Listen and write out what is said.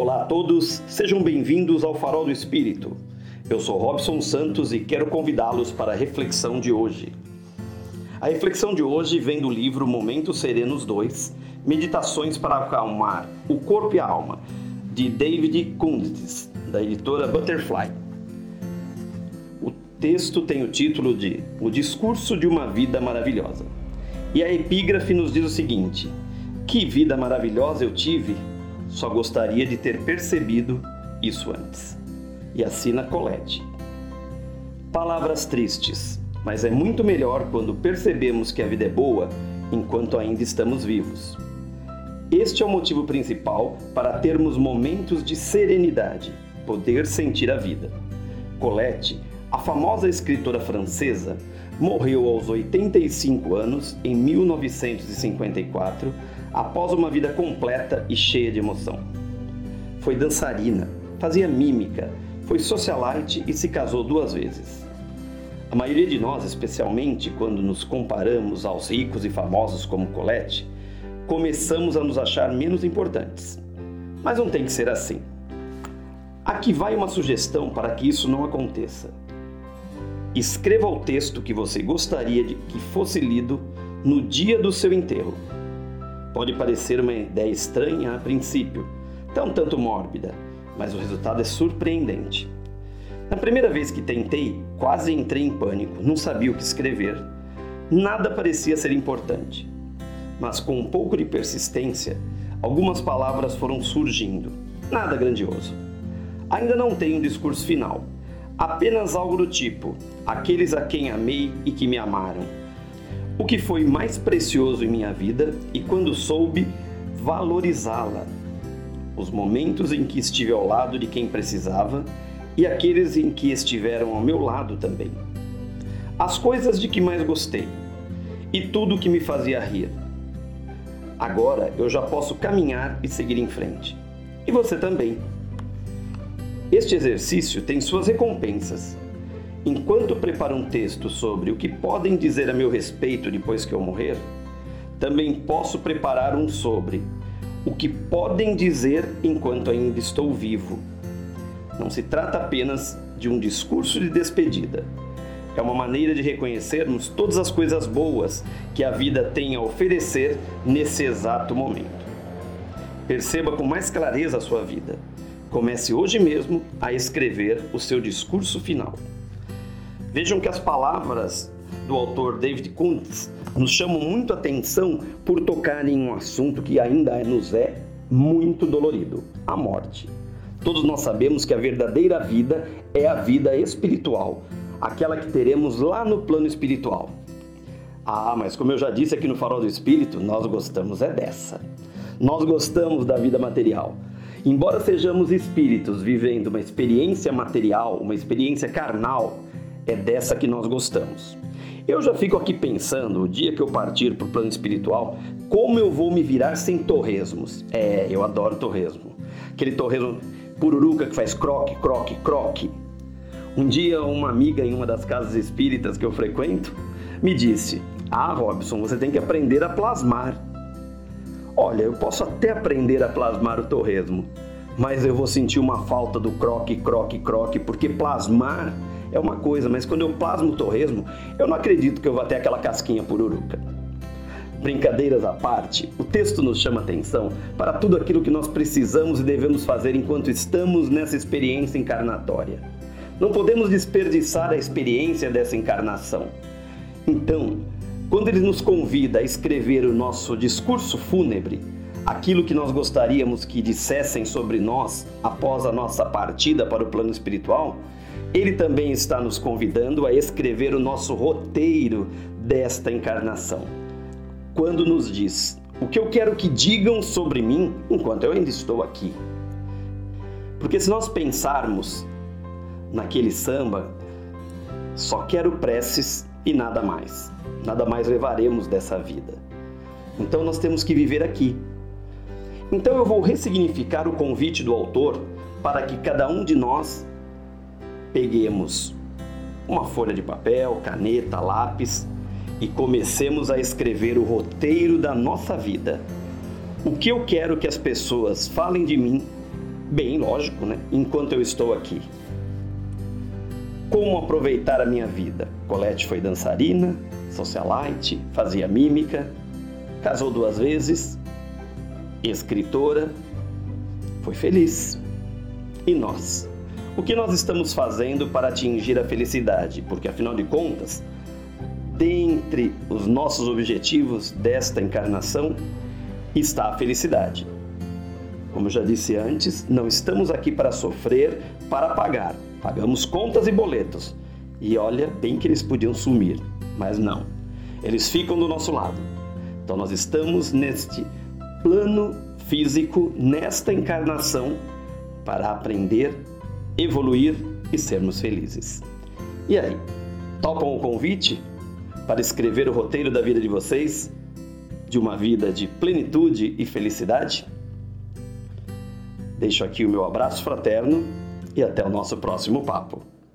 Olá a todos, sejam bem-vindos ao Farol do Espírito. Eu sou Robson Santos e quero convidá-los para a reflexão de hoje. A reflexão de hoje vem do livro Momentos Serenos 2, Meditações para acalmar o corpo e a alma, de David Kundis, da editora Butterfly. O texto tem o título de O Discurso de uma Vida Maravilhosa. E a epígrafe nos diz o seguinte: Que vida maravilhosa eu tive! Só gostaria de ter percebido isso antes. E assina Colette. Palavras tristes, mas é muito melhor quando percebemos que a vida é boa enquanto ainda estamos vivos. Este é o motivo principal para termos momentos de serenidade, poder sentir a vida. Colette, a famosa escritora francesa, morreu aos 85 anos em 1954, após uma vida completa e cheia de emoção. Foi dançarina, fazia mímica, foi socialite e se casou duas vezes. A maioria de nós, especialmente quando nos comparamos aos ricos e famosos como Colette, começamos a nos achar menos importantes. Mas não tem que ser assim. Aqui vai uma sugestão para que isso não aconteça. Escreva o texto que você gostaria de que fosse lido no dia do seu enterro. Pode parecer uma ideia estranha a princípio, tão tanto mórbida, mas o resultado é surpreendente. Na primeira vez que tentei, quase entrei em pânico, não sabia o que escrever. Nada parecia ser importante. Mas com um pouco de persistência, algumas palavras foram surgindo. Nada grandioso. Ainda não tenho um discurso final, apenas algo do tipo: aqueles a quem amei e que me amaram. O que foi mais precioso em minha vida e quando soube valorizá-la. Os momentos em que estive ao lado de quem precisava e aqueles em que estiveram ao meu lado também. As coisas de que mais gostei e tudo que me fazia rir. Agora eu já posso caminhar e seguir em frente. E você também. Este exercício tem suas recompensas. Enquanto preparo um texto sobre o que podem dizer a meu respeito depois que eu morrer, também posso preparar um sobre o que podem dizer enquanto ainda estou vivo. Não se trata apenas de um discurso de despedida. É uma maneira de reconhecermos todas as coisas boas que a vida tem a oferecer nesse exato momento. Perceba com mais clareza a sua vida Comece hoje mesmo a escrever o seu discurso final. Vejam que as palavras do autor David Kuntz nos chamam muito a atenção por tocarem em um assunto que ainda nos é muito dolorido: a morte. Todos nós sabemos que a verdadeira vida é a vida espiritual, aquela que teremos lá no plano espiritual. Ah, mas como eu já disse aqui no Farol do Espírito, nós gostamos é dessa. Nós gostamos da vida material. Embora sejamos espíritos vivendo uma experiência material, uma experiência carnal, é dessa que nós gostamos. Eu já fico aqui pensando, o dia que eu partir para o plano espiritual, como eu vou me virar sem torresmos. É, eu adoro torresmo. Aquele torresmo pururuca que faz croque, croque, croque. Um dia, uma amiga em uma das casas espíritas que eu frequento me disse: Ah, Robson, você tem que aprender a plasmar. Olha, eu posso até aprender a plasmar o torresmo, mas eu vou sentir uma falta do croque, croque, croque, porque plasmar é uma coisa, mas quando eu plasmo o torresmo, eu não acredito que eu vou ter aquela casquinha pururuca. Brincadeiras à parte, o texto nos chama atenção para tudo aquilo que nós precisamos e devemos fazer enquanto estamos nessa experiência encarnatória. Não podemos desperdiçar a experiência dessa encarnação. Então, quando ele nos convida a escrever o nosso discurso fúnebre, aquilo que nós gostaríamos que dissessem sobre nós após a nossa partida para o plano espiritual, ele também está nos convidando a escrever o nosso roteiro desta encarnação. Quando nos diz: O que eu quero que digam sobre mim enquanto eu ainda estou aqui. Porque se nós pensarmos naquele samba, só quero preces e nada mais. Nada mais levaremos dessa vida. Então nós temos que viver aqui. Então eu vou ressignificar o convite do autor para que cada um de nós peguemos uma folha de papel, caneta, lápis e comecemos a escrever o roteiro da nossa vida. O que eu quero que as pessoas falem de mim Bem, lógico, né? Enquanto eu estou aqui. Como aproveitar a minha vida? Colette foi dançarina, socialite, fazia mímica, casou duas vezes, escritora, foi feliz. E nós? O que nós estamos fazendo para atingir a felicidade? Porque afinal de contas, dentre os nossos objetivos desta encarnação está a felicidade. Como eu já disse antes, não estamos aqui para sofrer, para pagar. Pagamos contas e boletos. E olha, bem que eles podiam sumir, mas não. Eles ficam do nosso lado. Então nós estamos neste plano físico, nesta encarnação, para aprender, evoluir e sermos felizes. E aí, topam o convite para escrever o roteiro da vida de vocês, de uma vida de plenitude e felicidade? Deixo aqui o meu abraço fraterno e até o nosso próximo papo.